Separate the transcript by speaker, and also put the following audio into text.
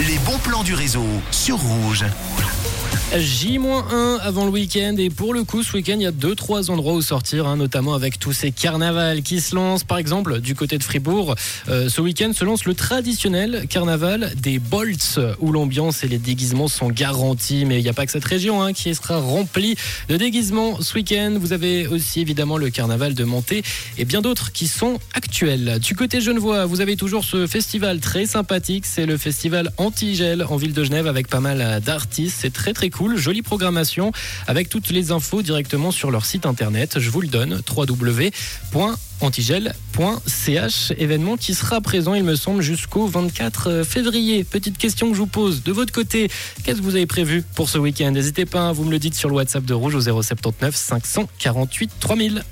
Speaker 1: Les bons plans du réseau sur Rouge.
Speaker 2: J-1 avant le week-end. Et pour le coup ce week-end il y a deux trois endroits où sortir hein, notamment avec tous ces carnavals qui se lancent. Par exemple du côté de Fribourg euh, ce week-end se lance le traditionnel carnaval des Bolts où l'ambiance et les déguisements sont garantis. Mais il n'y a pas que cette région hein, qui sera remplie de déguisements ce week-end. Vous avez aussi évidemment le carnaval de Monté et bien d'autres qui sont actuels. Du côté genevois vous avez toujours ce festival très sympathique. C'est le festival Antigel en ville de Genève avec pas mal d'artistes. C'est très très jolie programmation avec toutes les infos directement sur leur site internet. Je vous le donne, www.antigel.ch. Événement qui sera présent, il me semble, jusqu'au 24 février. Petite question que je vous pose. De votre côté, qu'est-ce que vous avez prévu pour ce week-end? N'hésitez pas, vous me le dites sur le WhatsApp de Rouge au 079 548 3000.